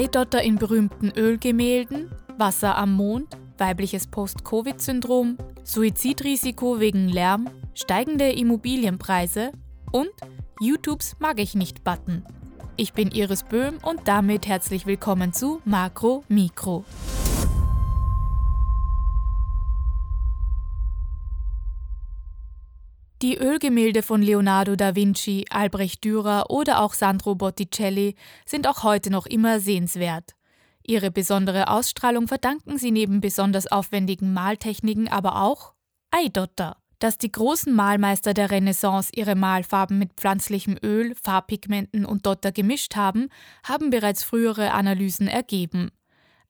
Eidotter in berühmten Ölgemälden, Wasser am Mond, weibliches Post-Covid-Syndrom, Suizidrisiko wegen Lärm, steigende Immobilienpreise und YouTubes Mag ich nicht Button. Ich bin Iris Böhm und damit herzlich willkommen zu Makro Mikro. Die Ölgemälde von Leonardo da Vinci, Albrecht Dürer oder auch Sandro Botticelli sind auch heute noch immer sehenswert. Ihre besondere Ausstrahlung verdanken sie neben besonders aufwendigen Maltechniken aber auch Eidotter. Dass die großen Malmeister der Renaissance ihre Malfarben mit pflanzlichem Öl, Farbpigmenten und Dotter gemischt haben, haben bereits frühere Analysen ergeben.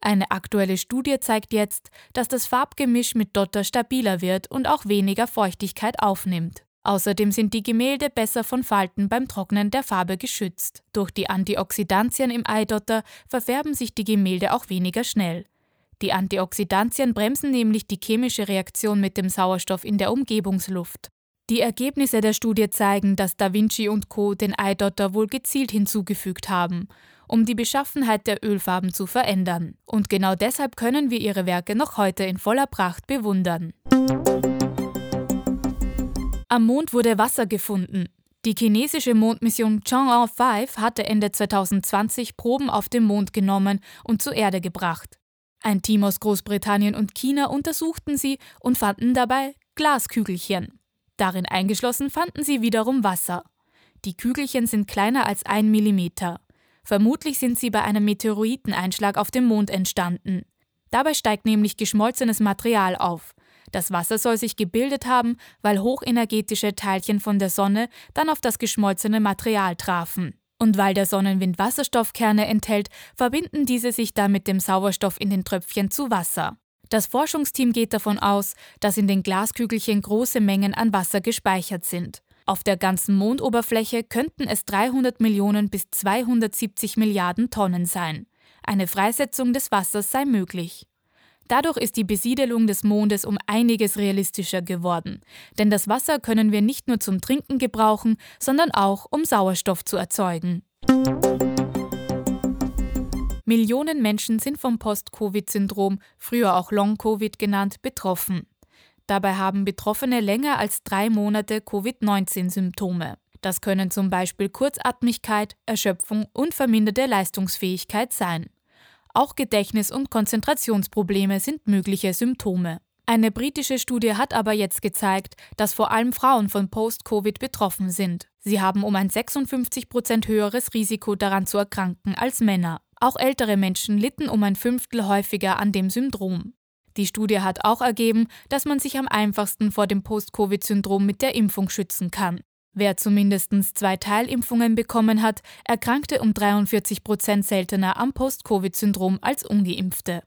Eine aktuelle Studie zeigt jetzt, dass das Farbgemisch mit Dotter stabiler wird und auch weniger Feuchtigkeit aufnimmt. Außerdem sind die Gemälde besser von Falten beim Trocknen der Farbe geschützt. Durch die Antioxidantien im Eidotter verfärben sich die Gemälde auch weniger schnell. Die Antioxidantien bremsen nämlich die chemische Reaktion mit dem Sauerstoff in der Umgebungsluft. Die Ergebnisse der Studie zeigen, dass Da Vinci und Co. den Eidotter wohl gezielt hinzugefügt haben um die Beschaffenheit der Ölfarben zu verändern. Und genau deshalb können wir ihre Werke noch heute in voller Pracht bewundern. Am Mond wurde Wasser gefunden. Die chinesische Mondmission Chang'e 5 hatte Ende 2020 Proben auf dem Mond genommen und zur Erde gebracht. Ein Team aus Großbritannien und China untersuchten sie und fanden dabei Glaskügelchen. Darin eingeschlossen fanden sie wiederum Wasser. Die Kügelchen sind kleiner als ein Millimeter. Vermutlich sind sie bei einem Meteoriteneinschlag auf dem Mond entstanden. Dabei steigt nämlich geschmolzenes Material auf. Das Wasser soll sich gebildet haben, weil hochenergetische Teilchen von der Sonne dann auf das geschmolzene Material trafen. Und weil der Sonnenwind Wasserstoffkerne enthält, verbinden diese sich dann mit dem Sauerstoff in den Tröpfchen zu Wasser. Das Forschungsteam geht davon aus, dass in den Glaskügelchen große Mengen an Wasser gespeichert sind. Auf der ganzen Mondoberfläche könnten es 300 Millionen bis 270 Milliarden Tonnen sein. Eine Freisetzung des Wassers sei möglich. Dadurch ist die Besiedelung des Mondes um einiges realistischer geworden, denn das Wasser können wir nicht nur zum Trinken gebrauchen, sondern auch um Sauerstoff zu erzeugen. Millionen Menschen sind vom Post-Covid-Syndrom, früher auch Long-Covid genannt, betroffen. Dabei haben Betroffene länger als drei Monate Covid-19-Symptome. Das können zum Beispiel Kurzatmigkeit, Erschöpfung und verminderte Leistungsfähigkeit sein. Auch Gedächtnis- und Konzentrationsprobleme sind mögliche Symptome. Eine britische Studie hat aber jetzt gezeigt, dass vor allem Frauen von Post-Covid betroffen sind. Sie haben um ein 56 Prozent höheres Risiko daran zu erkranken als Männer. Auch ältere Menschen litten um ein Fünftel häufiger an dem Syndrom. Die Studie hat auch ergeben, dass man sich am einfachsten vor dem Post-Covid-Syndrom mit der Impfung schützen kann. Wer zumindest zwei Teilimpfungen bekommen hat, erkrankte um 43 Prozent seltener am Post-Covid-Syndrom als ungeimpfte.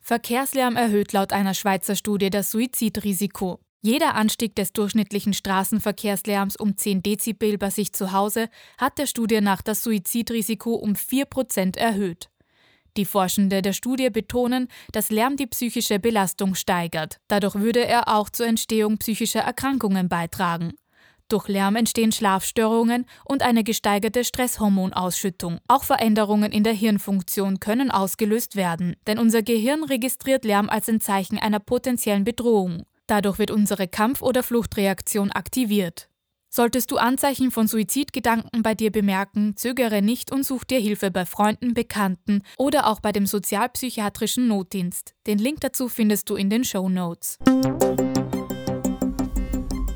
Verkehrslärm erhöht laut einer Schweizer Studie das Suizidrisiko. Jeder Anstieg des durchschnittlichen Straßenverkehrslärms um 10 Dezibel bei sich zu Hause hat der Studie nach das Suizidrisiko um 4 Prozent erhöht. Die Forschende der Studie betonen, dass Lärm die psychische Belastung steigert. Dadurch würde er auch zur Entstehung psychischer Erkrankungen beitragen. Durch Lärm entstehen Schlafstörungen und eine gesteigerte Stresshormonausschüttung. Auch Veränderungen in der Hirnfunktion können ausgelöst werden, denn unser Gehirn registriert Lärm als ein Zeichen einer potenziellen Bedrohung. Dadurch wird unsere Kampf- oder Fluchtreaktion aktiviert. Solltest du Anzeichen von Suizidgedanken bei dir bemerken, zögere nicht und such dir Hilfe bei Freunden, Bekannten oder auch bei dem sozialpsychiatrischen Notdienst. Den Link dazu findest du in den Show Notes.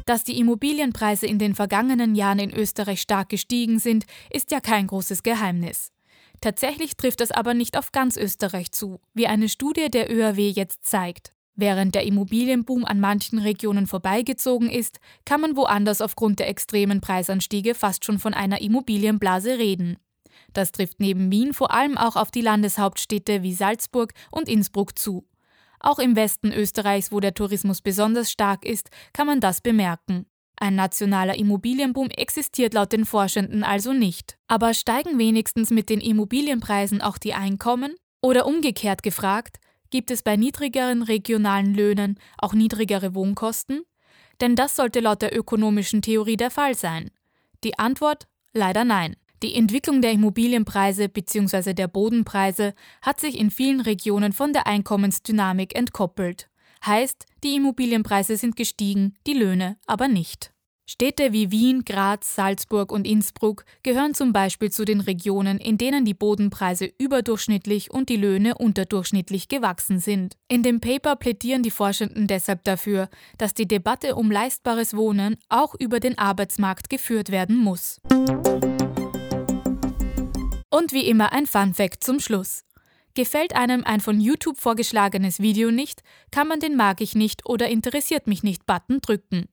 Dass die Immobilienpreise in den vergangenen Jahren in Österreich stark gestiegen sind, ist ja kein großes Geheimnis. Tatsächlich trifft es aber nicht auf ganz Österreich zu, wie eine Studie der ÖAW jetzt zeigt. Während der Immobilienboom an manchen Regionen vorbeigezogen ist, kann man woanders aufgrund der extremen Preisanstiege fast schon von einer Immobilienblase reden. Das trifft neben Wien vor allem auch auf die Landeshauptstädte wie Salzburg und Innsbruck zu. Auch im Westen Österreichs, wo der Tourismus besonders stark ist, kann man das bemerken. Ein nationaler Immobilienboom existiert laut den Forschenden also nicht. Aber steigen wenigstens mit den Immobilienpreisen auch die Einkommen? Oder umgekehrt gefragt, Gibt es bei niedrigeren regionalen Löhnen auch niedrigere Wohnkosten? Denn das sollte laut der ökonomischen Theorie der Fall sein. Die Antwort leider nein. Die Entwicklung der Immobilienpreise bzw. der Bodenpreise hat sich in vielen Regionen von der Einkommensdynamik entkoppelt. Heißt, die Immobilienpreise sind gestiegen, die Löhne aber nicht. Städte wie Wien, Graz, Salzburg und Innsbruck gehören zum Beispiel zu den Regionen, in denen die Bodenpreise überdurchschnittlich und die Löhne unterdurchschnittlich gewachsen sind. In dem Paper plädieren die Forschenden deshalb dafür, dass die Debatte um leistbares Wohnen auch über den Arbeitsmarkt geführt werden muss. Und wie immer ein Fun Fact zum Schluss. Gefällt einem ein von YouTube vorgeschlagenes Video nicht, kann man den Mag ich nicht oder interessiert mich nicht Button drücken.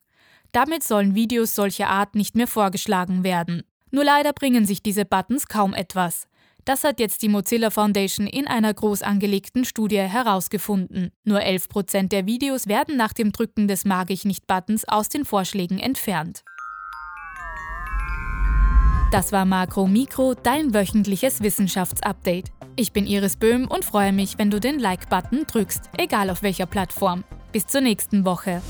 Damit sollen Videos solcher Art nicht mehr vorgeschlagen werden. Nur leider bringen sich diese Buttons kaum etwas. Das hat jetzt die Mozilla Foundation in einer groß angelegten Studie herausgefunden. Nur 11% der Videos werden nach dem Drücken des Mag ich nicht Buttons aus den Vorschlägen entfernt. Das war Makro Mikro, dein wöchentliches Wissenschaftsupdate. Ich bin Iris Böhm und freue mich, wenn du den Like-Button drückst, egal auf welcher Plattform. Bis zur nächsten Woche.